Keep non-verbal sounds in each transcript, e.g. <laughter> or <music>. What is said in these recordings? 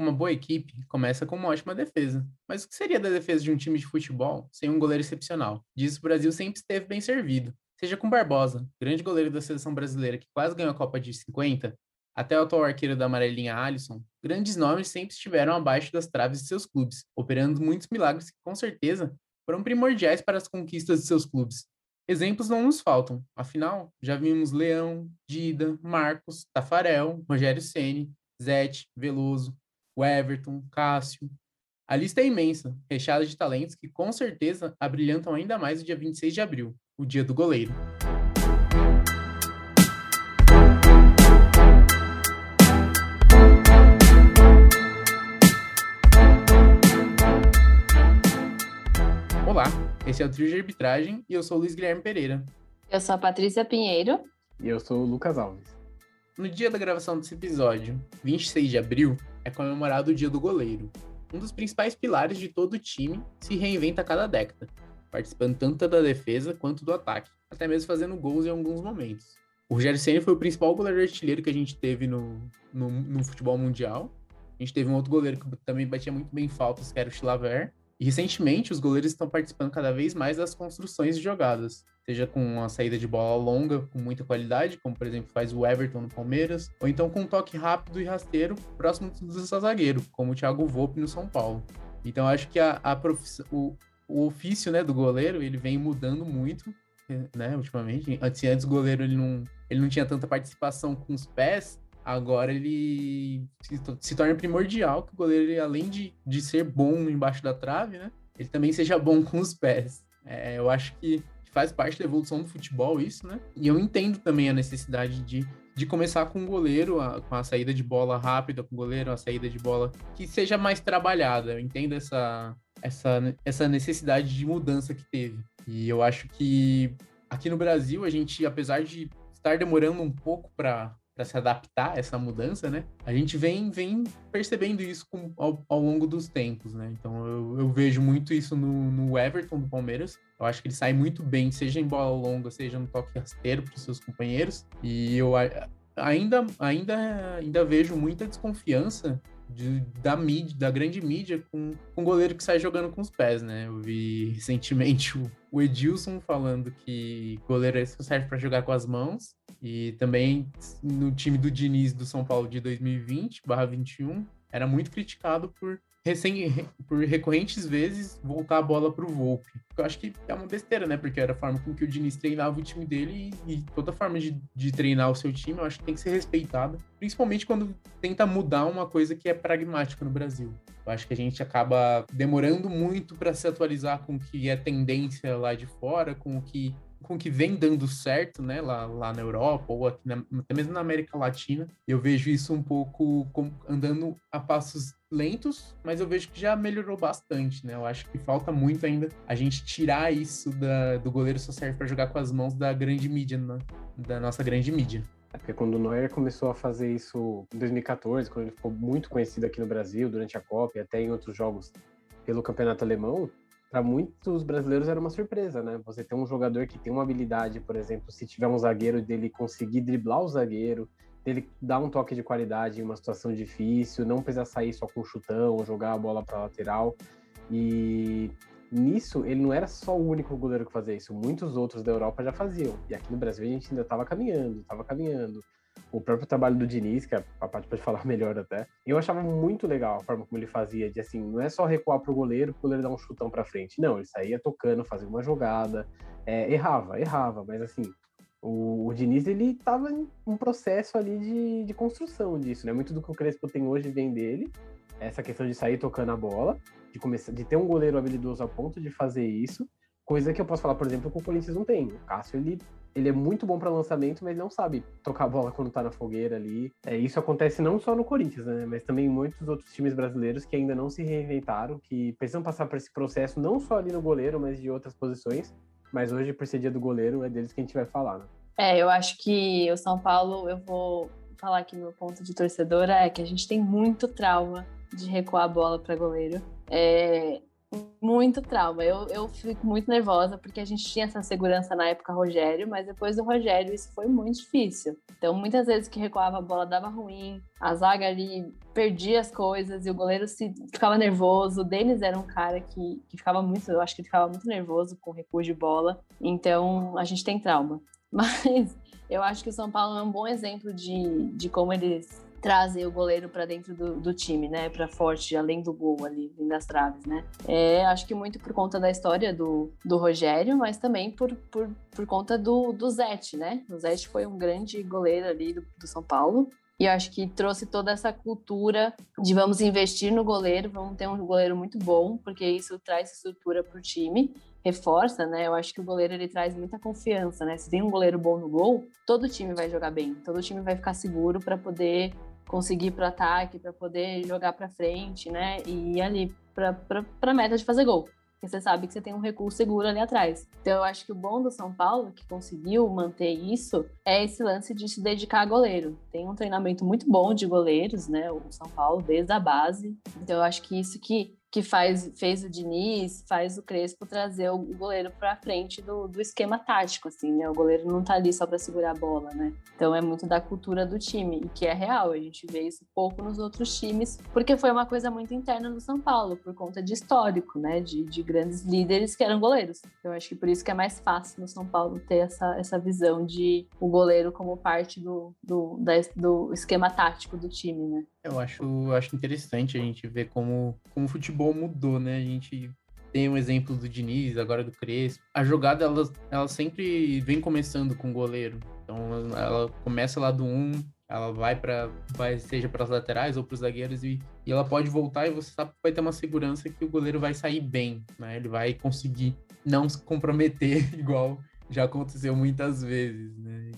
Uma boa equipe começa com uma ótima defesa. Mas o que seria da defesa de um time de futebol sem um goleiro excepcional? Disso o Brasil sempre esteve bem servido. Seja com Barbosa, grande goleiro da seleção brasileira que quase ganhou a Copa de 50, até o atual arqueiro da amarelinha Alisson, grandes nomes sempre estiveram abaixo das traves de seus clubes, operando muitos milagres que, com certeza, foram primordiais para as conquistas de seus clubes. Exemplos não nos faltam, afinal, já vimos Leão, Dida, Marcos, Tafarel, Rogério Ceni, Zete, Veloso, Everton, Cássio. A lista é imensa, recheada de talentos que com certeza abrilhantam ainda mais o dia 26 de abril, o dia do goleiro. Olá, esse é o Trio de Arbitragem e eu sou o Luiz Guilherme Pereira. Eu sou a Patrícia Pinheiro. E eu sou o Lucas Alves. No dia da gravação desse episódio, 26 de abril, é comemorado o Dia do Goleiro. Um dos principais pilares de todo time se reinventa a cada década, participando tanto da defesa quanto do ataque, até mesmo fazendo gols em alguns momentos. O Rogério Senna foi o principal goleiro artilheiro que a gente teve no, no, no futebol mundial. A gente teve um outro goleiro que também batia muito bem faltas, que era o Chilaver. E recentemente, os goleiros estão participando cada vez mais das construções de jogadas, seja com uma saída de bola longa com muita qualidade, como por exemplo faz o Everton no Palmeiras, ou então com um toque rápido e rasteiro próximo do seu zagueiro, como o Thiago Volpe no São Paulo. Então acho que a, a o, o ofício né, do goleiro ele vem mudando muito, né, ultimamente. Antes, antes o goleiro ele não, ele não tinha tanta participação com os pés, agora ele se, se, torna primordial que o goleiro, ele, além de, de ser bom embaixo da trave, né? Ele também seja bom com os pés. É, eu acho que faz parte da evolução do futebol isso, né? E eu entendo também a necessidade de, de começar com o goleiro, a, com a saída de bola rápida com o goleiro, a saída de bola que seja mais trabalhada. Eu entendo essa, essa, essa necessidade de mudança que teve. E eu acho que aqui no Brasil, a gente, apesar de estar demorando um pouco para para se adaptar a essa mudança, né? A gente vem, vem percebendo isso com, ao, ao, longo dos tempos, né? Então eu, eu vejo muito isso no, no, Everton do Palmeiras. Eu acho que ele sai muito bem, seja em bola longa, seja no toque rasteiro para os seus companheiros. E eu ainda, ainda, ainda vejo muita desconfiança de, da mídia, da grande mídia, com, com goleiro que sai jogando com os pés, né? Eu vi recentemente o, o Edilson falando que goleiro é só serve para jogar com as mãos. E também no time do Diniz do São Paulo de 2020/21 era muito criticado por recém, por recorrentes vezes voltar a bola para o Volpe. Eu acho que é uma besteira, né? Porque era a forma com que o Diniz treinava o time dele e, e toda forma de, de, treinar o seu time, eu acho que tem que ser respeitada. Principalmente quando tenta mudar uma coisa que é pragmática no Brasil. Eu acho que a gente acaba demorando muito para se atualizar com o que é tendência lá de fora, com o que com que vem dando certo, né, lá, lá na Europa ou aqui na, até mesmo na América Latina. Eu vejo isso um pouco com, andando a passos lentos, mas eu vejo que já melhorou bastante, né? Eu acho que falta muito ainda a gente tirar isso da, do goleiro só serve para jogar com as mãos da grande mídia, né? da nossa grande mídia. É porque quando o Neuer começou a fazer isso em 2014, quando ele ficou muito conhecido aqui no Brasil durante a Copa e até em outros jogos pelo campeonato alemão, para muitos brasileiros era uma surpresa, né? Você ter um jogador que tem uma habilidade, por exemplo, se tiver um zagueiro dele conseguir driblar o zagueiro, dele dar um toque de qualidade em uma situação difícil, não precisar sair só com chutão ou jogar a bola para lateral. E nisso ele não era só o único goleiro que fazia isso, muitos outros da Europa já faziam. E aqui no Brasil a gente ainda estava caminhando, estava caminhando o próprio trabalho do Diniz, que a Paty pode <laughs> falar melhor até, eu achava muito legal a forma como ele fazia, de assim, não é só recuar pro goleiro, pro goleiro dar um chutão pra frente. Não, ele saía tocando, fazia uma jogada, é, errava, errava, mas assim, o, o Diniz, ele tava em um processo ali de, de construção disso, né? Muito do que o Crespo tem hoje vem dele, essa questão de sair tocando a bola, de começar, de ter um goleiro habilidoso a ponto de fazer isso, coisa que eu posso falar, por exemplo, que o Corinthians não tem. O Cássio, ele ele é muito bom para lançamento, mas não sabe tocar a bola quando tá na fogueira ali. É, isso acontece não só no Corinthians, né? Mas também em muitos outros times brasileiros que ainda não se reinventaram, que precisam passar por esse processo, não só ali no goleiro, mas de outras posições. Mas hoje, por ser dia do goleiro, é deles que a gente vai falar, né? É, eu acho que o São Paulo, eu vou falar que meu ponto de torcedora é que a gente tem muito trauma de recuar a bola para goleiro. É, Muito trauma. Eu, eu fico muito nervosa porque a gente tinha essa segurança na época Rogério, mas depois do Rogério isso foi muito difícil. Então, muitas vezes que recuava a bola dava ruim, a zaga ali perdia as coisas e o goleiro se, ficava nervoso. O Denis era um cara que, que ficava muito, eu acho que ele ficava muito nervoso com recuo de bola. Então, a gente tem trauma. <laughs> Mas eu acho que o São Paulo é um bom exemplo de, de como eles trazer o goleiro para dentro do, do, time, né? Para forte, além do gol ali, das traves, né? É, acho que muito por conta da história do, do Rogério, mas também por, por, por conta do, do Zete, né? O Zete foi um grande goleiro ali do, do São Paulo. E acho que trouxe toda essa cultura de vamos investir no goleiro, vamos ter um goleiro muito bom, porque isso traz estrutura para o time reforça, né? Eu acho que o goleiro ele traz muita confiança, né? Se tem um goleiro bom no gol, todo time vai jogar bem, todo time vai ficar seguro para poder conseguir ir para ataque, para poder jogar para frente, né? E ir ali para meta de fazer gol. Porque você sabe que você tem um recurso seguro ali atrás. Então eu acho que o bom do São Paulo, que conseguiu manter isso, é esse lance de se dedicar a goleiro. Tem um treinamento muito bom de goleiros, né? O São Paulo, desde a base. Então eu acho que isso que que faz, fez o Diniz, faz o Crespo trazer o goleiro para frente do, do esquema tático, assim, né? O goleiro não tá ali só para segurar a bola, né? Então é muito da cultura do time, e que é real. A gente vê isso pouco nos outros times, porque foi uma coisa muito interna do São Paulo, por conta de histórico, né? De, de grandes líderes que eram goleiros. Eu acho que por isso que é mais fácil no São Paulo ter essa, essa visão de o goleiro como parte do, do, da, do esquema tático do time, né? Eu acho, acho interessante a gente ver como, como o futebol mudou, né? A gente tem um exemplo do Diniz, agora do Crespo. A jogada, ela, ela sempre vem começando com o goleiro. Então, ela começa lá do 1, ela vai para vai seja para as laterais ou para os zagueiros e, e ela pode voltar e você sabe que vai ter uma segurança que o goleiro vai sair bem, né? Ele vai conseguir não se comprometer <laughs> igual já aconteceu muitas vezes, né?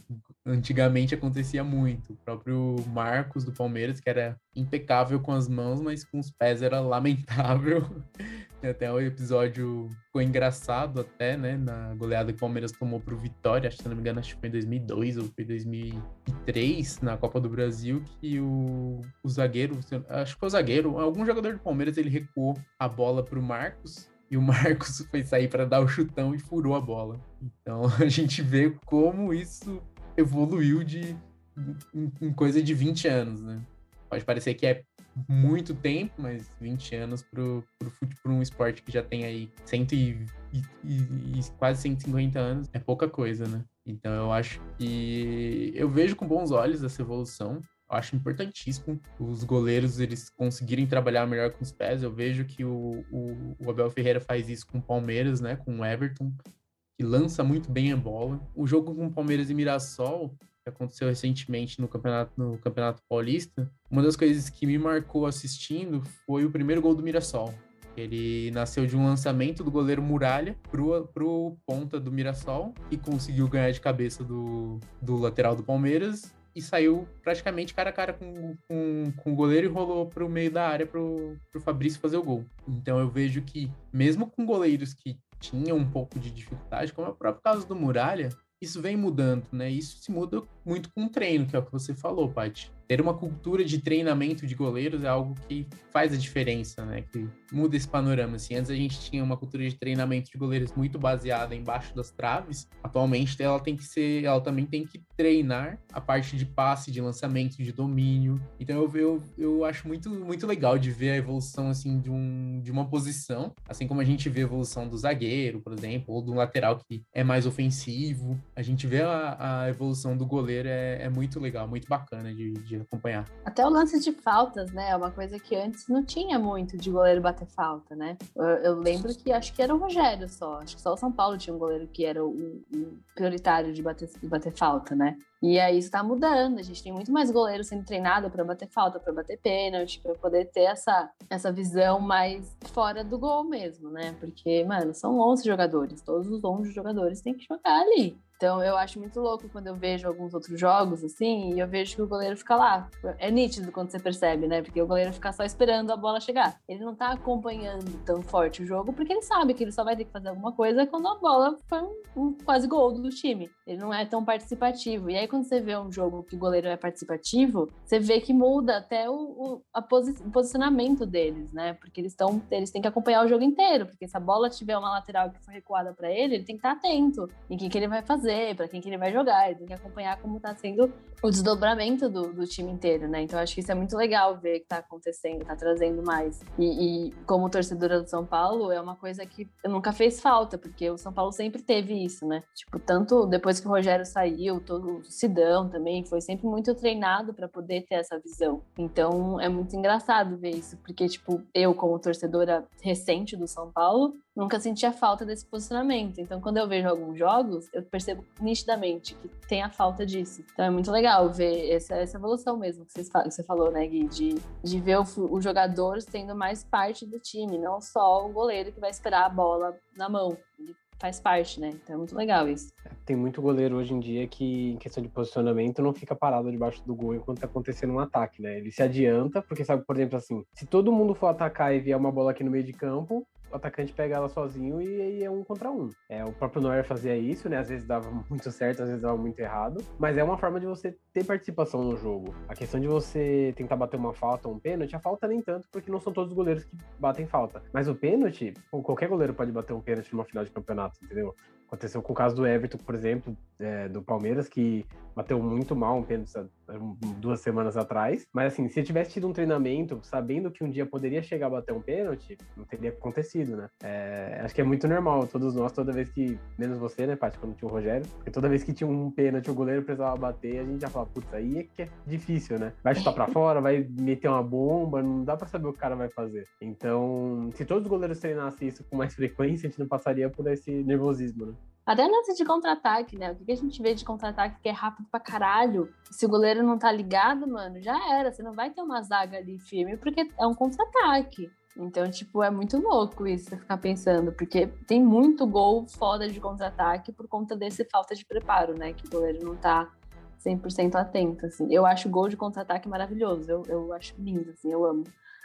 Antigamente acontecia muito. O próprio Marcos do Palmeiras, que era impecável com as mãos, mas com os pés era lamentável. <laughs> Até o um episódio ficou engraçado até, né? Na goleada que o Palmeiras tomou pro Vitória, acho se não me engano, acho que foi em 2002 ou foi 2003, na Copa do Brasil, que o, o zagueiro, acho que foi o zagueiro, algum jogador do Palmeiras, ele recuou a bola pro Marcos e o <laughs> Marcos foi sair para dar o chutão e furou a bola. Então <laughs> a gente vê como isso evoluiu de em, em coisa de 20 anos, né? Pode parecer que é muito tempo, mas 20 anos pro, pro, pro um esporte que já tem aí 100 e, e, e, quase 150 anos é pouca coisa, né? Então eu acho que eu vejo com bons olhos essa evolução acho importantíssimo os goleiros eles conseguirem trabalhar melhor com os pés. Eu vejo que o, o, o Abel Ferreira faz isso com o Palmeiras, né? Com o Everton, que lança muito bem a bola. O jogo com Palmeiras e Mirassol, que aconteceu recentemente no Campeonato, no Campeonato Paulista, uma das coisas que me marcou assistindo foi o primeiro gol do Mirassol. Ele nasceu de um lançamento do goleiro Muralha pro, pro ponta do Mirassol, e conseguiu ganhar de cabeça do, do lateral do Palmeiras e saiu praticamente cara a cara com, com, com o goleiro e rolou para o meio da área para o Fabrício fazer o gol. Então eu vejo que, mesmo com goleiros que tinham um pouco de dificuldade, como é o próprio caso do Muralha, isso vem mudando, né? Isso se muda muito com o treino, que é o que você falou, Paty ter uma cultura de treinamento de goleiros é algo que faz a diferença, né? Que muda esse panorama. Assim, antes a gente tinha uma cultura de treinamento de goleiros muito baseada embaixo das traves. Atualmente ela tem que ser, ela também tem que treinar a parte de passe, de lançamento, de domínio. Então eu, eu, eu acho muito, muito legal de ver a evolução assim de, um, de uma posição, assim como a gente vê a evolução do zagueiro, por exemplo, ou do lateral que é mais ofensivo. A gente vê a, a evolução do goleiro é, é muito legal, muito bacana de, de acompanhar. Até o lance de faltas, né? É uma coisa que antes não tinha muito de goleiro bater falta, né? Eu, eu lembro que acho que era o Rogério só. Acho que só o São Paulo tinha um goleiro que era o, o prioritário de bater, de bater falta, né? E aí isso tá mudando. A gente tem muito mais goleiro sendo treinado para bater falta, para bater pênalti, para poder ter essa, essa visão mais fora do gol mesmo, né? Porque, mano, são 11 jogadores. Todos os 11 jogadores têm que jogar ali. Então eu acho muito louco quando eu vejo alguns outros jogos assim, e eu vejo que o goleiro fica lá. É nítido quando você percebe, né? Porque o goleiro fica só esperando a bola chegar. Ele não tá acompanhando tão forte o jogo, porque ele sabe que ele só vai ter que fazer alguma coisa quando a bola for um, um quase gol do time. Ele não é tão participativo. E aí quando você vê um jogo que o goleiro é participativo, você vê que muda até o, o, posi o posicionamento deles, né? Porque eles estão eles têm que acompanhar o jogo inteiro, porque se a bola tiver uma lateral que for recuada para ele, ele tem que estar tá atento em quem que ele vai fazer, para quem que ele vai jogar, ele tem que acompanhar como está sendo o desdobramento do, do, time inteiro, né? Então acho que isso é muito legal ver que está acontecendo, está trazendo mais. E, e, como torcedora do São Paulo, é uma coisa que nunca fez falta, porque o São Paulo sempre teve isso, né? Tipo, tanto depois que o Rogério saiu, todo o Sidão também foi sempre muito treinado para poder ter essa visão. Então é muito engraçado ver isso, porque tipo, eu como torcedora recente do São Paulo, nunca sentia falta desse posicionamento. Então, quando eu vejo alguns jogos, eu percebo nitidamente que tem a falta disso. Então, é muito legal ver essa, essa evolução mesmo que, que você falou, né, Gui? De, de ver o, o jogador sendo mais parte do time, não só o goleiro que vai esperar a bola na mão. Ele faz parte, né? Então é muito legal isso. É, tem muito goleiro hoje em dia que, em questão de posicionamento, não fica parado debaixo do gol enquanto tá acontecendo um ataque, né? Ele se adianta, porque sabe, por exemplo, assim, se todo mundo for atacar e vier uma bola aqui no meio de campo, atacante pega ela sozinho e aí é um contra um. É, o próprio Neuer fazia isso, né? Às vezes dava muito certo, às vezes dava muito errado. Mas é uma forma de você ter participação no jogo. A questão de você tentar bater uma falta ou um pênalti, a falta nem tanto, porque não são todos os goleiros que batem falta. Mas o pênalti, qualquer goleiro pode bater um pênalti numa final de campeonato, entendeu? Aconteceu com o caso do Everton, por exemplo, é, do Palmeiras, que bateu muito mal um pênalti duas semanas atrás. Mas assim, se tivesse tido um treinamento, sabendo que um dia poderia chegar a bater um pênalti, não teria acontecido, né? É, acho que é muito normal, todos nós, toda vez que, menos você, né, Paty, quando tinha o Rogério, porque toda vez que tinha um pênalti, o goleiro precisava bater, a gente já falava, putz, aí é que é difícil, né? Vai chutar pra fora, vai meter uma bomba, não dá pra saber o que o cara vai fazer. Então, se todos os goleiros treinassem isso com mais <laughs> frequência, a gente não passaria por esse nervosismo, né? Até lance de contra-ataque, né? O que a gente vê de contra-ataque que é rápido pra caralho. Se o goleiro não tá ligado, mano, já era. Você não vai ter uma zaga ali firme, porque é um contra-ataque. Então, tipo, é muito louco isso, você ficar pensando, porque tem muito gol foda de contra-ataque por conta desse falta de preparo, né? Que o goleiro não tá 100% atento, assim. Eu acho gol de contra-ataque maravilhoso, eu, eu acho lindo, assim, eu amo.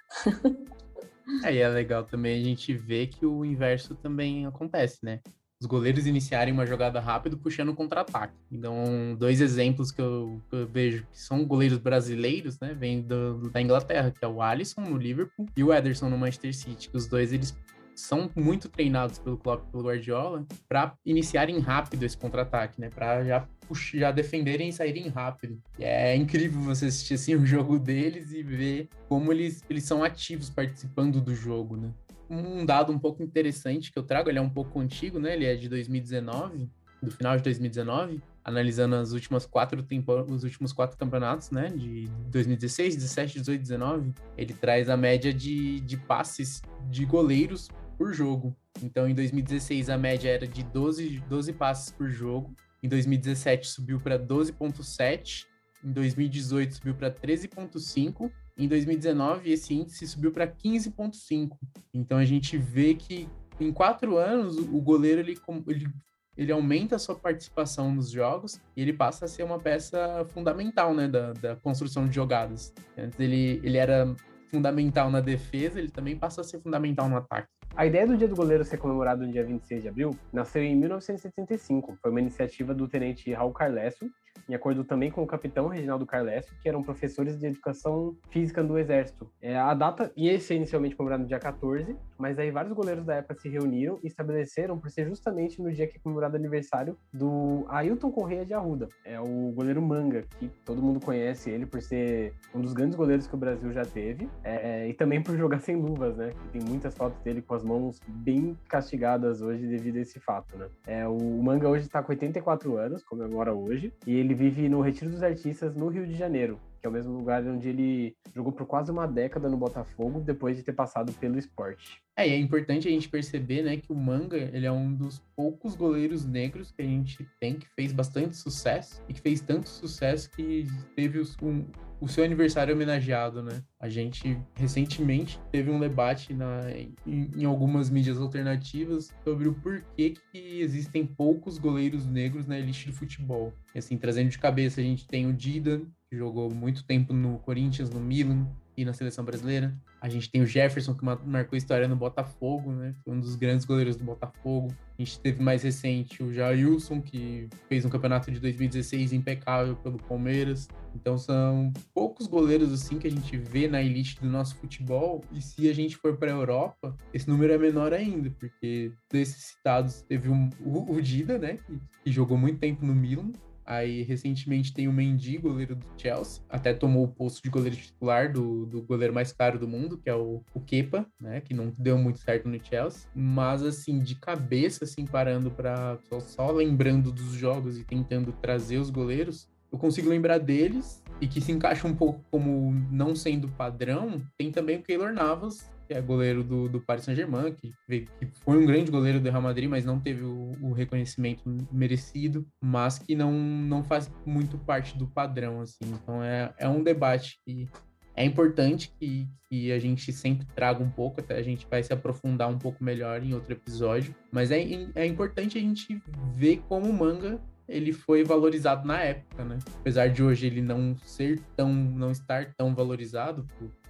<laughs> é, e é legal também a gente ver que o inverso também acontece, né? Os goleiros iniciarem uma jogada rápido puxando contra-ataque. Então, dois exemplos que eu, que eu, vejo que são goleiros brasileiros, né, vêm do, da Inglaterra, que é o Alisson no Liverpool e o Ederson no Manchester City, que os dois eles são muito treinados pelo Klopp pelo Guardiola para iniciarem rápido esse contra-ataque, né, para já já defenderem e saírem rápido. E é incrível você assistir assim o jogo deles e ver como eles, eles são ativos participando do jogo, né? Um dado um pouco interessante que eu trago, ele é um pouco antigo, né? Ele é de 2019, do final de 2019, analisando as últimas quatro tempo... os últimos quatro campeonatos, né? De 2016, 17, 18, 19. Ele traz a média de, de passes de goleiros por jogo. Então, em 2016, a média era de 12, 12 passes por jogo. Em 2017, subiu para 12,7. Em 2018, subiu para 13,5 em 2019, esse índice subiu para 15,5. Então a gente vê que em quatro anos o goleiro ele, ele, ele aumenta a sua participação nos jogos e ele passa a ser uma peça fundamental né, da, da construção de jogadas. Antes ele, ele era fundamental na defesa, ele também passa a ser fundamental no ataque. A ideia do Dia do Goleiro ser comemorado no dia 26 de abril nasceu em 1975. Foi uma iniciativa do tenente Raul Carlesso, em acordo também com o capitão Reginaldo Carlesio, que eram professores de educação física do Exército. É, a data ia ser inicialmente comemorada no dia 14, mas aí vários goleiros da época se reuniram e estabeleceram por ser justamente no dia que é comemorado o aniversário do Ailton Correia de Arruda. É o goleiro Manga, que todo mundo conhece ele por ser um dos grandes goleiros que o Brasil já teve, é, e também por jogar sem luvas, né? Tem muitas fotos dele com as mãos bem castigadas hoje devido a esse fato, né? É, o Manga hoje está com 84 anos, comemora hoje, e ele vive no Retiro dos Artistas, no Rio de Janeiro, é o mesmo lugar onde ele jogou por quase uma década no Botafogo, depois de ter passado pelo esporte. É, e é importante a gente perceber, né, que o Manga, ele é um dos poucos goleiros negros que a gente tem, que fez bastante sucesso, e que fez tanto sucesso que teve os, um, o seu aniversário homenageado, né? A gente recentemente teve um debate na, em, em, algumas mídias alternativas sobre o porquê que existem poucos goleiros negros na elite do futebol. E assim, trazendo de cabeça, a gente tem o Dida, que jogou muito tempo no Corinthians, no Milan, e na seleção brasileira. A gente tem o Jefferson, que marcou história no Botafogo, né? Foi um dos grandes goleiros do Botafogo. A gente teve mais recente o Jailson, que fez um campeonato de 2016 impecável pelo Palmeiras. Então são poucos goleiros assim que a gente vê na elite do nosso futebol. E se a gente for para a Europa, esse número é menor ainda, porque desses citados teve um, o, Dida, né? Que jogou muito tempo no Milan. Aí, recentemente, tem o Mendy, goleiro do Chelsea. Até tomou o posto de goleiro titular do, do goleiro mais caro do mundo, que é o, o Kepa, né? Que não deu muito certo no Chelsea. Mas, assim, de cabeça, assim, parando para só, só lembrando dos jogos e tentando trazer os goleiros, eu consigo lembrar deles e que se encaixa um pouco como não sendo padrão, tem também o Keylor Navas, que é goleiro do, do Paris Saint-Germain, que, que, foi um grande goleiro do Real Madrid, mas não teve o, o, reconhecimento merecido, mas que não, não faz muito parte do padrão, assim. Então é, é um debate que é importante que, que a gente sempre traga um pouco, até a gente vai se aprofundar um pouco melhor em outro episódio, mas é, é importante a gente ver como o manga ele foi valorizado na época, né? Apesar de hoje ele não ser tão, não estar tão valorizado,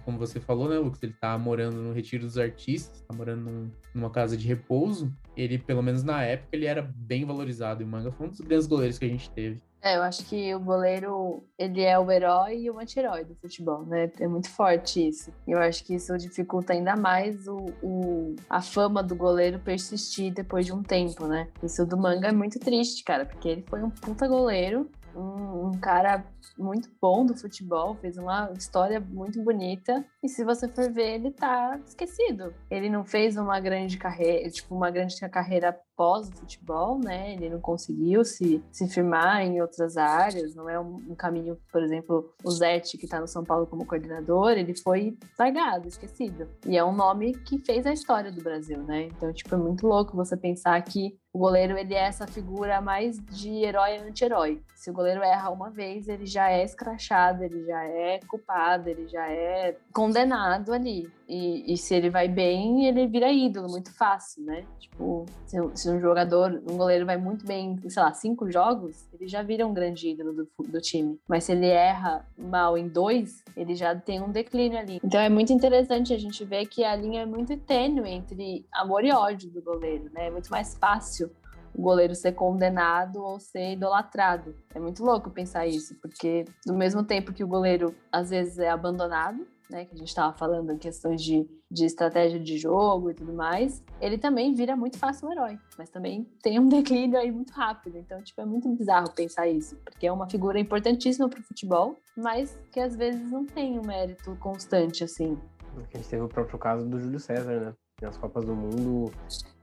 como você falou, né, Lucas? Ele tá morando no Retiro dos Artistas, tá morando num, numa casa de repouso. Ele, pelo menos na época, ele era bem valorizado. E o Manga foi um dos grandes goleiros que a gente teve. É, eu acho que o goleiro, ele é o herói e o anti-herói do futebol, né? É muito forte isso. Eu acho que isso dificulta ainda mais o, o, a fama do goleiro persistir depois de um tempo, né? Isso do Manga é muito triste, cara, porque ele foi um puta goleiro, um, um cara muito bom do futebol, fez uma história muito bonita. E se você for ver, ele tá esquecido. Ele não fez uma grande carreira, tipo, uma grande carreira pós o futebol, né? Ele não conseguiu se, se firmar em outras áreas, não é um, um caminho, por exemplo, o Zete, que tá no São Paulo como coordenador, ele foi largado, esquecido. E é um nome que fez a história do Brasil, né? Então, tipo, é muito louco você pensar que o goleiro, ele é essa figura mais de herói anti-herói. Se o goleiro erra uma vez, ele já é escrachado, ele já é culpado, ele já é condenado ali. E, e, se ele vai bem, ele vira ídolo muito fácil, né? Tipo, se, se, um jogador, um goleiro vai muito bem, sei lá, cinco jogos, ele já vira um grande ídolo do, do time. Mas se ele erra mal em dois, ele já tem um declínio ali. Então é muito interessante a gente ver que a linha é muito tênue entre amor e ódio do goleiro, né? É muito mais fácil o goleiro ser condenado ou ser idolatrado. É muito louco pensar isso, porque no mesmo tempo que o goleiro às vezes é abandonado, né, que a gente estava falando em questões de, de estratégia de jogo e tudo mais, ele também vira muito fácil um herói, mas também tem um <laughs> declínio aí muito rápido. Então, tipo, é muito bizarro pensar isso, porque é uma figura importantíssima para o futebol, mas que às vezes não tem um mérito constante assim. A gente teve o próprio caso do Júlio César, né? Nas Copas do Mundo,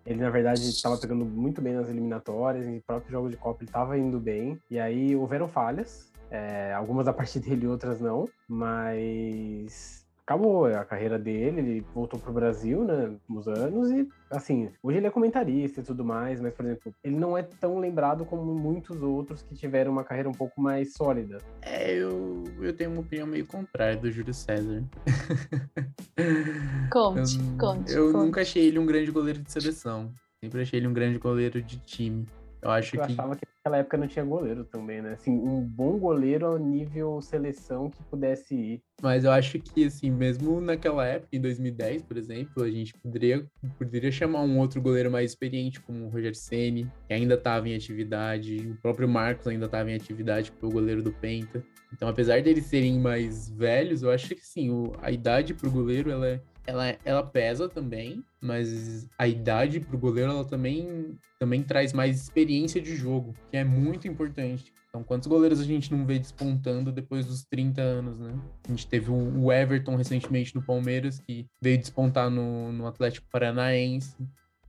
ele, na verdade, estava pegando muito bem nas eliminatórias, em próprio jogo de Copa ele estava indo bem. E aí houveram falhas, é, algumas a <laughs> partir dele, outras não, mas acabou a carreira dele, ele voltou pro Brasil, né, uns anos e, assim, hoje ele é comentarista e tudo mais, mas, por exemplo, ele não é tão lembrado como muitos outros que tiveram uma carreira um pouco mais sólida. É, eu, eu tenho uma opinião meio contrária do Júlio César. <laughs> Conte, eu, conte. Eu conte. nunca achei ele um grande goleiro de seleção, sempre achei ele um grande goleiro de time. Eu acho eu que. achava que naquela época não tinha goleiro também, né? Assim, um bom goleiro ao nível seleção que pudesse ir. Mas eu acho que, assim, mesmo naquela época, em 2010, por exemplo, a gente poderia, poderia chamar um outro goleiro mais experiente, como o Roger Ceni, que ainda estava em atividade, o próprio Marcos ainda estava em atividade, que foi o goleiro do Penta. Então, apesar deles serem mais velhos, eu acho que, sim, o, a idade pro goleiro, ela é ela, ela pesa também, mas a idade pro goleiro ela também, também traz mais experiência de jogo, que é muito importante. Então, quantos goleiros a gente não vê despontando depois dos 30 anos, né? A gente teve o Everton recentemente no Palmeiras, que veio despontar no, no Atlético Paranaense.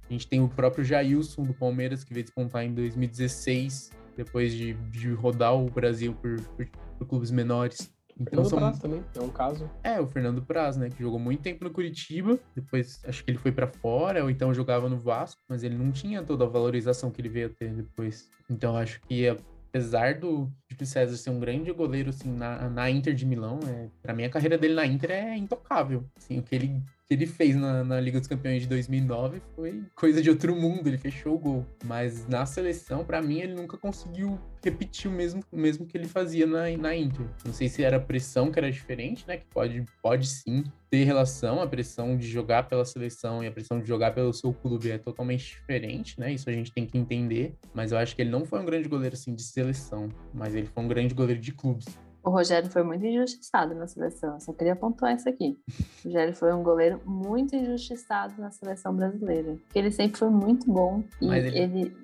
A gente tem o próprio Jailson do Palmeiras, que veio despontar em 2016, depois de, de rodar o Brasil por, por, por clubes menores. Então Fernando são... Praz também, é um caso. É, o Fernando Praz, né? Que jogou muito tempo no Curitiba, depois acho que ele foi para fora, ou então jogava no Vasco, mas ele não tinha toda a valorização que ele veio a ter depois. Então acho que apesar do Júlio César ser um grande goleiro assim, na, na Inter de Milão, é, para mim a carreira dele na Inter é intocável. Assim, o que ele que ele fez na, na, Liga dos Campeões de 2009 foi coisa de outro mundo, ele fechou o gol. Mas na seleção, para mim, ele nunca conseguiu repetir o mesmo, mesmo que ele fazia na, na Inter. Não sei se era a pressão que era diferente, né? Que pode, pode sim ter relação, a pressão de jogar pela seleção e a pressão de jogar pelo seu clube é totalmente diferente, né? Isso a gente tem que entender. Mas eu acho que ele não foi um grande goleiro assim de seleção, mas ele foi um grande goleiro de clubes. O Rogério foi muito injustiçado na seleção. Eu só queria pontuar isso aqui. O Rogério foi um goleiro muito injustiçado na seleção brasileira. Porque ele sempre foi muito bom e ele... ele...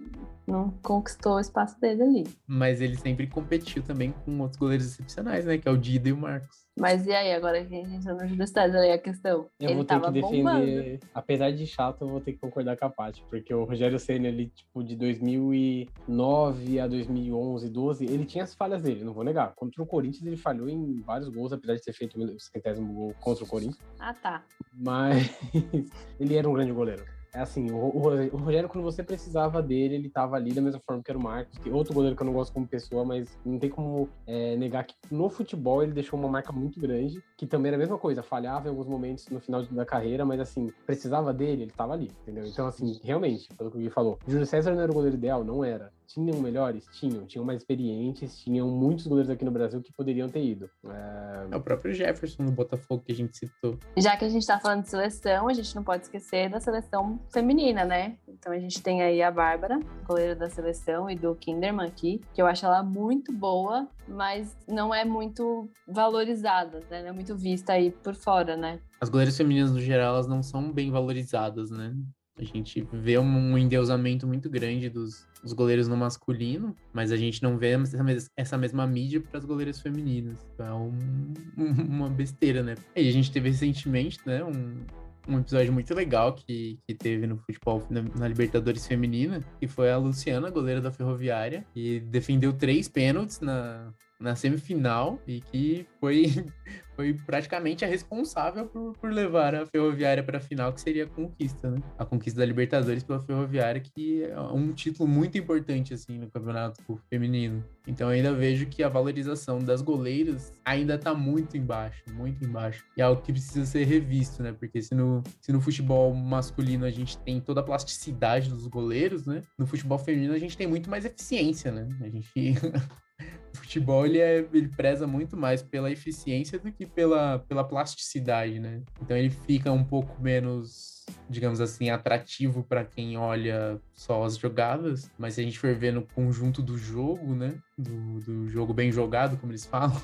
não conquistou o espaço dele ali. Mas ele sempre competiu também com outros goleiros excepcionais, né? Que é o Dida e o Marcos. Mas e aí, agora que a gente entrou no Júlio César, aí a questão. Eu ele vou ter que defender, bombando. apesar de chato, eu vou ter que concordar com a Paty, porque o Rogério Senna, ele, tipo, de 2009 a 2011, 12, ele tinha as falhas dele, não vou negar. Contra o Corinthians, ele falhou em vários gols, apesar de ter feito o centésimo gol contra o Corinthians. Ah, tá. Mas <laughs> ele era um grande goleiro. É assim, o, o, Rogério, quando você precisava dele, ele tava ali da mesma forma que era o Marcos, que outro goleiro que eu não gosto como pessoa, mas não tem como é, negar que no futebol ele deixou uma marca muito grande, que também era a mesma coisa, falhava em alguns momentos no final da carreira, mas assim, precisava dele, ele tava ali, entendeu? Então, assim, realmente, pelo que o Gui falou, Júlio César não era o goleiro ideal? Não era. Tinham melhores? Tinham. Tinham mais experientes, tinham muitos goleiros aqui no Brasil que poderiam ter ido. É... é... o próprio Jefferson no Botafogo que a gente citou. Já que a gente tá falando de seleção, a gente não pode esquecer da seleção feminina, né? Então a gente tem aí a Bárbara, goleira da seleção, e do Kinderman aqui, que eu acho ela muito boa, mas não é muito valorizada, né? Não é muito vista aí por fora, né? As goleiras femininas, no geral, elas não são bem valorizadas, né? A gente vê um endeusamento muito grande dos, dos goleiros no masculino, mas a gente não vê essa mesma mídia para as goleiras femininas. É um, uma besteira, né? E a gente teve recentemente, né, um, um episódio muito legal que, que teve no futebol na, na, Libertadores Feminina, que foi a Luciana, goleira da Ferroviária, que defendeu três pênaltis na, na semifinal e que foi, <laughs> foi praticamente a responsável por, por levar a Ferroviária para a final, que seria a conquista, né? A conquista da Libertadores pela Ferroviária, que é um título muito importante, assim, no campeonato feminino. Então eu ainda vejo que a valorização das goleiras ainda está muito embaixo, muito embaixo. E é algo que precisa ser revisto, né? Porque se no, se no futebol masculino a gente tem toda a plasticidade dos goleiros, né? No futebol feminino a gente tem muito mais eficiência, né? A gente futebol ele, é, ele preza muito mais pela eficiência do que pela, pela plasticidade, né? Então ele fica um pouco menos, digamos assim, atrativo para quem olha só as jogadas, mas se a gente for ver no conjunto do jogo, né? Do, do jogo bem jogado, como eles <laughs> falam,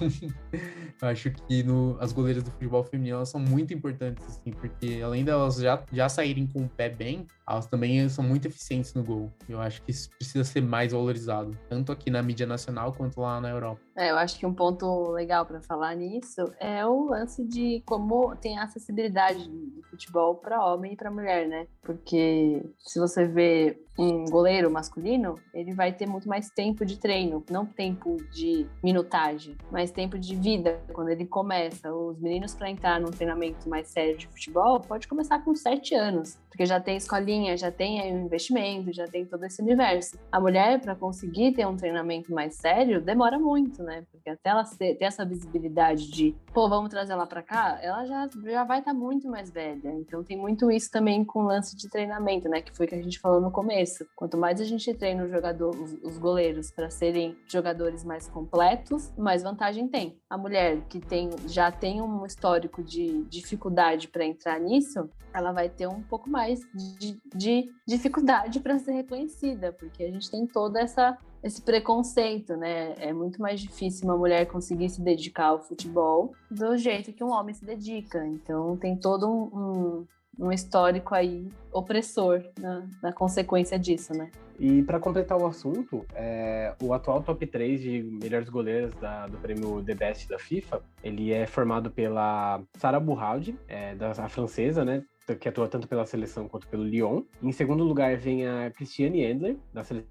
eu acho que no, as goleiras do futebol feminino são muito importantes, assim, porque além delas já, já saírem com o pé bem, elas também são muito eficientes no gol. Eu acho que isso precisa ser mais valorizado, tanto aqui na mídia nacional quanto lá na Europa. É, eu acho que um ponto legal para falar nisso é o lance de como tem a acessibilidade do futebol para homem e para mulher, né? Porque se você vê um goleiro masculino, ele vai ter muito mais tempo de treino, não tempo de minutagem, mas tempo de vida quando ele começa. Os meninos para entrar num treinamento mais sério de futebol pode começar com sete anos, porque já tem escolinha, já tem aí um investimento, já tem todo esse universo. A mulher para conseguir ter um treinamento mais sério demora muito, né? Porque até ela ter, ter essa visibilidade de, pô, vamos trazer ela para cá, ela já, já vai estar tá muito mais velha. Então tem muito isso também com o lance de treinamento, né? Que foi que a gente falou no começo. Quanto mais a gente treina o jogador, os, os goleiros para serem jogadores mais completos, mais vantagem tem. A mulher que tem, já tem um histórico de dificuldade para entrar nisso, ela vai ter um pouco mais de, de dificuldade para ser reconhecida, porque a gente tem toda essa esse preconceito, né? É muito mais difícil uma mulher conseguir se dedicar ao futebol do jeito que um homem se dedica. Então tem todo um, um um histórico aí opressor na, na consequência disso, né? E para completar o assunto, é, o atual top 3 de melhores goleiras da, do prêmio The Best da FIFA, ele é formado pela Sara Burraldi, é, da a francesa, né? que atua tanto pela seleção quanto pelo Lyon. Em segundo lugar vem a Cristiane Endler, da seleção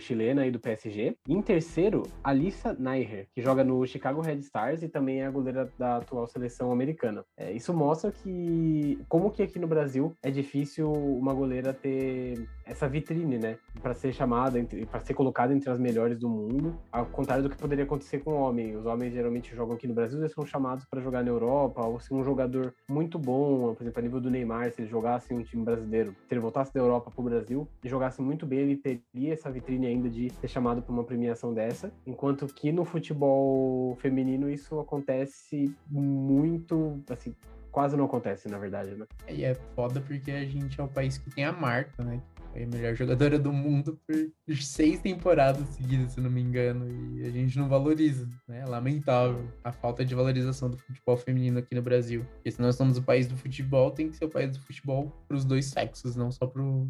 chilena e do PSG. Em terceiro, Alissa Neiher, que joga no Chicago Red Stars e também é a goleira da atual seleção americana. É, isso mostra que como que aqui no Brasil é difícil uma goleira ter essa vitrine, né, para ser chamada, para ser colocada entre as melhores do mundo, ao contrário do que poderia acontecer com o homem. Os homens geralmente jogam aqui no Brasil, eles são chamados para jogar na Europa, ou se um jogador muito bom, por exemplo, a nível do Neymar, se ele jogasse em um time brasileiro, se ele voltasse da Europa para o Brasil e jogasse muito bem, ele teria essa vitrine ainda de ser chamado para uma premiação dessa, enquanto que no futebol feminino isso acontece muito, assim, quase não acontece, na verdade, né? E é foda porque a gente é o país que tem a marca, né? Foi a melhor jogadora do mundo por seis temporadas seguidas, se não me engano, e a gente não valoriza, né? Lamentável a falta de valorização do futebol feminino aqui no Brasil. Porque se nós somos o país do futebol, tem que ser o país do futebol para os dois sexos, não só pro,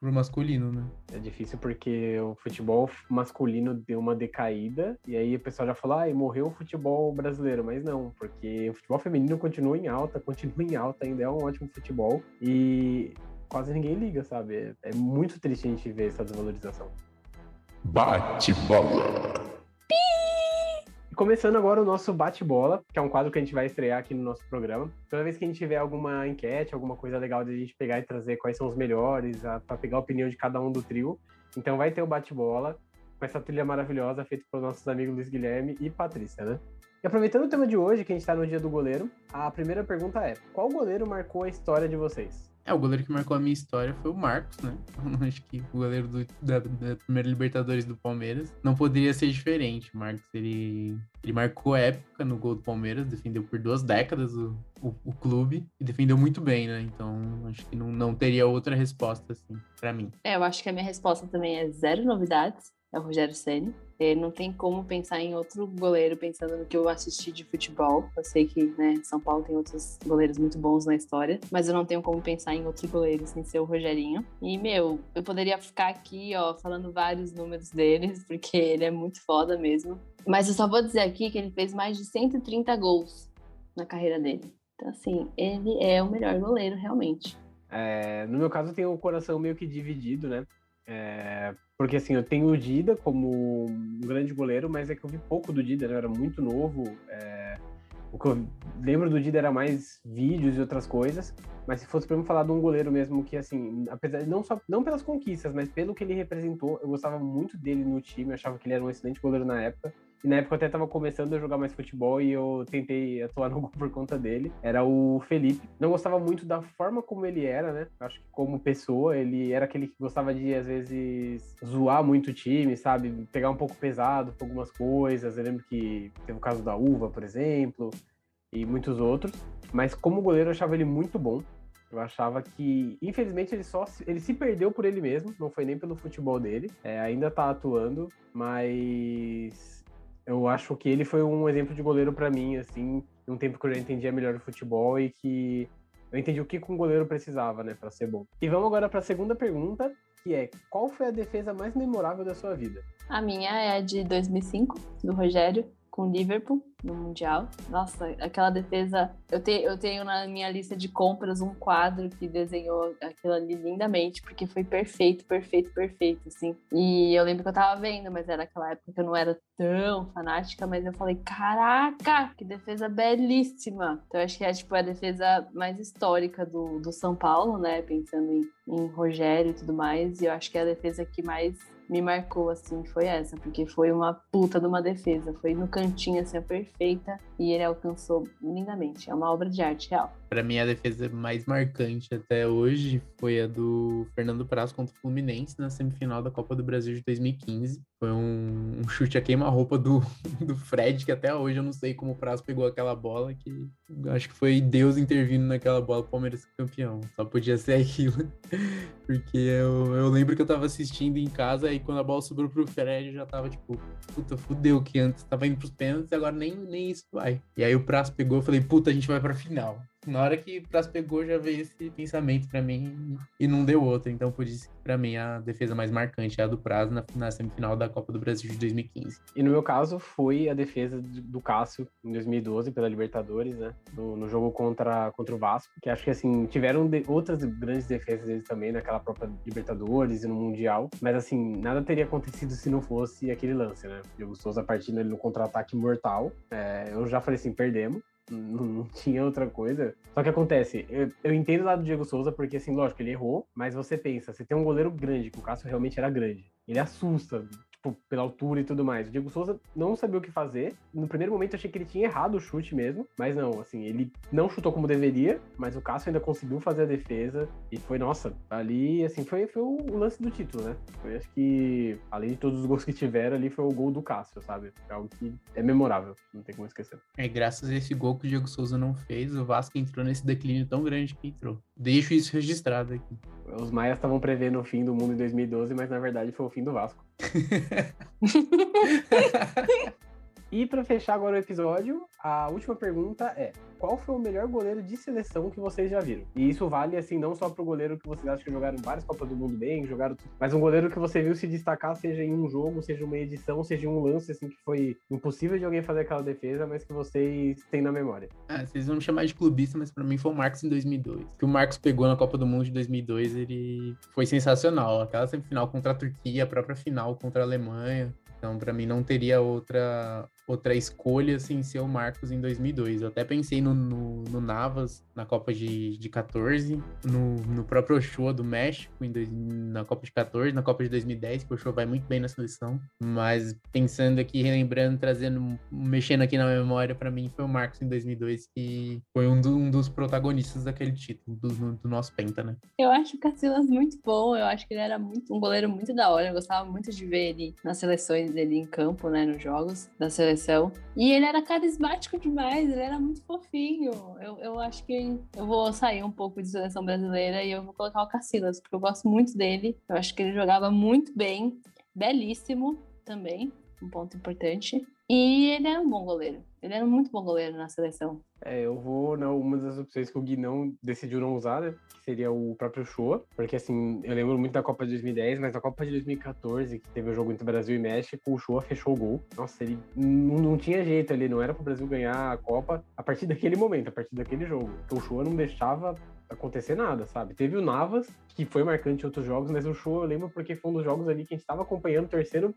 pro, masculino, né? É difícil porque o futebol masculino deu uma decaída, e aí o pessoal já falou, ah, morreu o futebol brasileiro, mas não, porque o futebol feminino continua em alta, continua em alta, ainda é um ótimo futebol, e quase ninguém liga, sabe? É, é muito triste a gente ver essa desvalorização. Bate-bola! Começando agora o nosso bate-bola, que é um quadro que a gente vai estrear aqui no nosso programa. Toda vez que a gente tiver alguma enquete, alguma coisa legal de a gente pegar e trazer quais são os melhores, para pegar a opinião de cada um do trio. Então vai ter o bate-bola com essa trilha maravilhosa feita pelos nossos amigos Luiz Guilherme e Patrícia, né? E aproveitando o tema de hoje, que a gente está no dia do goleiro, a primeira pergunta é: qual goleiro marcou a história de vocês? É, o goleiro que marcou a minha história foi o Marcos, né? <laughs> Acho que o goleiro do, da, da, primeira Libertadores do Palmeiras. Não poderia ser diferente. O Marcos, ele, ele marcou época no gol do Palmeiras, defendeu por duas décadas o, o, o clube e defendeu muito bem, né? Então, acho que não, não teria outra resposta, assim, para mim. É, eu acho que a minha resposta também é zero novidades é o Rogério Ceni. É, não tem como pensar em outro goleiro pensando no que eu assisti de futebol. Eu sei que né, São Paulo tem outros goleiros muito bons na história, mas eu não tenho como pensar em outro goleiro sem ser o Rogerinho. E, meu, eu poderia ficar aqui, ó, falando vários números deles, <laughs> porque ele é muito foda mesmo. Mas eu só vou dizer aqui que ele fez mais de 130 gols na carreira dele. Então, assim, ele é o melhor goleiro, realmente. É, no meu caso, eu tenho o coração meio que dividido, né? É, porque assim, eu tenho o Dida como um grande goleiro, mas é que eu vi pouco do Dida, né? eu era muito novo. É... O que eu lembro do Dida era mais vídeos e outras coisas. Mas se fosse para me falar de um goleiro mesmo que, assim, apesar não só não pelas conquistas, mas pelo que ele representou, eu gostava muito dele no time, eu achava que ele era um excelente goleiro na época. E na época eu até tava começando a jogar mais futebol e eu tentei atuar no gol por conta dele. Era o Felipe. Não gostava muito da forma como ele era, né? Acho que como pessoa, ele era aquele que gostava de, às vezes, zoar muito o time, sabe? Pegar um pouco pesado por algumas coisas. Eu lembro que teve o caso da Uva, por exemplo, e muitos outros. Mas como goleiro eu achava ele muito bom. Eu achava que, infelizmente, ele só ele se perdeu por ele mesmo, não foi nem pelo futebol dele. É, ainda tá atuando, mas eu acho que ele foi um exemplo de goleiro para mim, assim, num tempo que eu já entendia melhor o futebol e que eu entendi o que um goleiro precisava, né, para ser bom. E vamos agora para a segunda pergunta, que é: qual foi a defesa mais memorável da sua vida? A minha é a de 2005, do Rogério, com o Liverpool no Mundial. Nossa, aquela defesa. Eu, te, eu tenho na minha lista de compras um quadro que desenhou aquilo ali lindamente, porque foi perfeito, perfeito, perfeito, assim. E eu lembro que eu tava vendo, mas era aquela época que eu não era tão fanática, mas eu falei: caraca, que defesa belíssima! Então acho que é tipo a defesa mais histórica do, do São Paulo, né? Pensando em, em Rogério e tudo mais. E eu acho que é a defesa que mais me marcou, assim, foi essa, porque foi uma puta de uma defesa. Foi no cantinho, assim, perfeita, e ele alcançou lindamente. É uma obra de arte real. Para mim, a defesa mais marcante até hoje foi a do Fernando Praz contra o Fluminense na semifinal da Copa do Brasil de 2015. Foi um, um chute a queima-roupa do, <laughs> do Fred, que até hoje eu não sei como o Praz pegou aquela bola, que acho que foi Deus intervindo naquela bola, o Palmeiras campeão. Só podia ser <laughs> aquilo. Porque eu, eu lembro que eu tava assistindo em casa e quando a bola subiu pro Fred, eu já tava tipo, puta, fudeu, que antes tava indo pros pênaltis e agora nem, nem isso vai. E aí o Praz pegou e falei, puta, a gente vai pra final. Na hora que o Praz pegou, já veio esse pensamento para mim e não deu outro. Então, por isso que pra mim a defesa mais marcante é a do Praz na, na, semifinal da Copa do Brasil de 2015. E no meu caso, foi a defesa do Cássio em 2012 pela Libertadores, né? No, no jogo contra, contra o Vasco, que acho que assim, tiveram de, outras grandes defesas deles também naquela própria Libertadores e no Mundial. Mas assim, nada teria acontecido se não fosse aquele lance, né? Diego Souza partindo ali no contra-ataque mortal. É, eu já falei assim, perdemos não, não, tinha outra coisa. Só que acontece, eu, eu entendo o lado do Diego Souza, porque assim, lógico, ele errou, mas você pensa, você tem um goleiro grande, que o Cássio realmente era grande. Ele assusta, pela altura e tudo mais. O Diego Souza não sabia o que fazer. No primeiro momento eu achei que ele tinha errado o chute mesmo, mas não, assim, ele não chutou como deveria, mas o Cássio ainda conseguiu fazer a defesa e foi, nossa, ali, assim, foi, foi o lance do título, né? Foi, acho que, além de todos os gols que tiveram ali, foi o gol do Cássio, sabe? É algo que é memorável, não tem como esquecer. É, graças a esse gol que o Diego Souza não fez, o Vasco entrou nesse declínio tão grande que entrou. Deixo isso registrado aqui. Os Maias estavam prevendo o fim do mundo em 2012, mas na verdade foi o fim do Vasco. <laughs> e para fechar agora o episódio, a última pergunta é: qual foi o melhor goleiro de seleção que vocês já viram? E isso vale, assim, não só pro goleiro que vocês acham que jogaram várias Copas do Mundo bem, jogaram tudo, mas um goleiro que você viu se destacar, seja em um jogo, seja uma edição, seja um lance, assim, que foi impossível de alguém fazer aquela defesa, mas que vocês têm na memória. Ah, vocês vão me chamar de clubista, mas para mim foi o Marcos em 2002. O que o Marcos pegou na Copa do Mundo de 2002, ele foi sensacional. Aquela semifinal contra a Turquia, a própria final contra a Alemanha. Então, para mim, não teria outra outra escolha sem ser o Marcos em 2002. Eu até pensei no, no, no Navas na Copa de, de 14, no, no próprio Ochoa do México em dois, na Copa de 14, na Copa de 2010, que o Ochoa vai muito bem na seleção. Mas pensando aqui, relembrando, trazendo, mexendo aqui na memória, para mim foi o Marcos em 2002 que foi um, do, um dos protagonistas daquele título, do, do, nosso Penta, né? Eu acho o Cassilas muito bom, eu acho que ele era muito, um goleiro muito da hora, eu gostava muito de ver ele nas seleções dele em campo, né, nos jogos da seleção. E ele era carismático demais, ele era muito fofinho. Eu, eu acho que eu vou sair um pouco de seleção brasileira e eu vou colocar o Cassilas, porque eu gosto muito dele. Eu acho que ele jogava muito bem, belíssimo também, um ponto importante. E ele era um bom goleiro. Ele era um muito bom goleiro na seleção. É, eu vou na uma das opções que o Gui não decidiu não usar, né? Que seria o próprio Shoa. Porque, assim, eu lembro muito da Copa de 2010, mas na Copa de 2014, que teve o jogo entre Brasil e México, o Shoa fechou o gol. Nossa, ele não, não tinha jeito ali, não era pro Brasil ganhar a Copa a partir daquele momento, a partir daquele jogo. Porque o Shoa não deixava acontecer nada, sabe? Teve o Navas, que foi marcante em outros jogos, mas o show eu lembro porque foi um dos jogos ali que a gente tava acompanhando, torcendo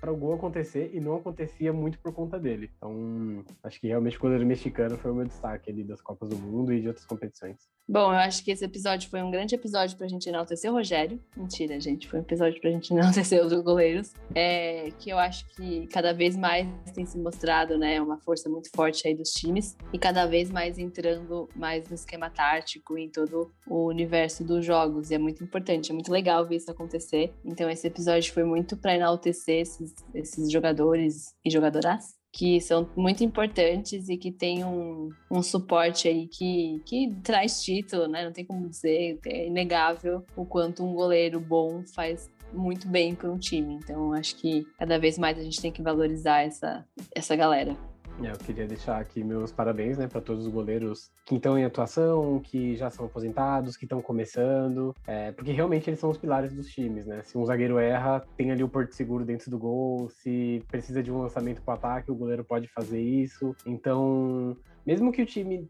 para o gol acontecer e não acontecia muito por conta dele. Então, acho que realmente o goleiro mexicano foi o meu destaque ali das Copas do Mundo e de outras competições. Bom, eu acho que esse episódio foi um grande episódio pra gente enaltecer o Rogério. Mentira, gente, foi um episódio pra gente <laughs> enaltecer os goleiros. É, que eu acho que cada vez mais tem se mostrado, né, uma força muito forte aí dos times e cada vez mais entrando mais no esquema tático, em todo o universo dos jogos. E é muito importante, é muito legal ver isso acontecer. Então, esse episódio foi muito para enaltecer esses, esses jogadores e jogadoras que são muito importantes e que tem um, um suporte aí que, que traz título, né? Não tem como dizer, é inegável o quanto um goleiro bom faz muito bem para um time. Então, acho que cada vez mais a gente tem que valorizar essa, essa galera. Eu queria deixar aqui meus parabéns, né, para todos os goleiros que estão em atuação, que já são aposentados, que estão começando, é, porque realmente eles são os pilares dos times, né? Se um zagueiro erra, tem ali o porto seguro dentro do gol, se precisa de um lançamento para ataque, o goleiro pode fazer isso. Então, mesmo que o time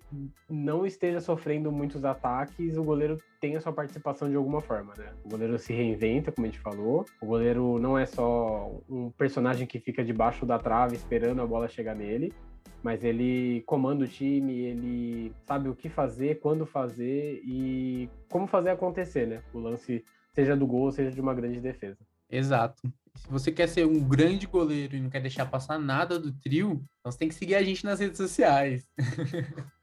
não esteja sofrendo muitos ataques, o goleiro tem a sua participação de alguma forma, né? O goleiro se reinventa, como a gente falou. O goleiro não é só um personagem que fica debaixo da trave esperando a bola chegar nele, mas ele comanda o time, ele sabe o que fazer, quando fazer e como fazer acontecer, né? O lance seja do gol, seja de uma grande defesa. Exato. Se você quer ser um grande goleiro e não quer deixar passar nada do trio, então você tem que seguir a gente nas redes sociais. <laughs>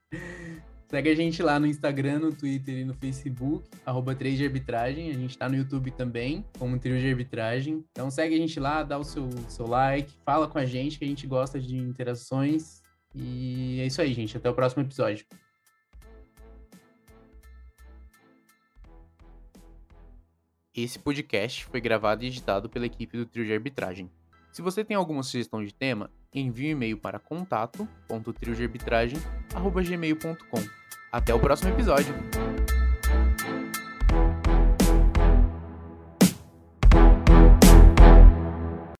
Segue a gente lá no Instagram, no Twitter e no Facebook, arroba 3 de arbitragem. A gente tá no YouTube também, como trio de arbitragem. Então segue a gente lá, dá o seu, seu like, fala com a gente, que a gente gosta de interações. E é isso aí, gente. Até o próximo episódio. Esse podcast foi gravado e editado pela equipe do Trio de Arbitragem. Se você tem alguma sugestão de tema, envie um e-mail para contato.triodearbitragem.gmail.com Até o próximo episódio.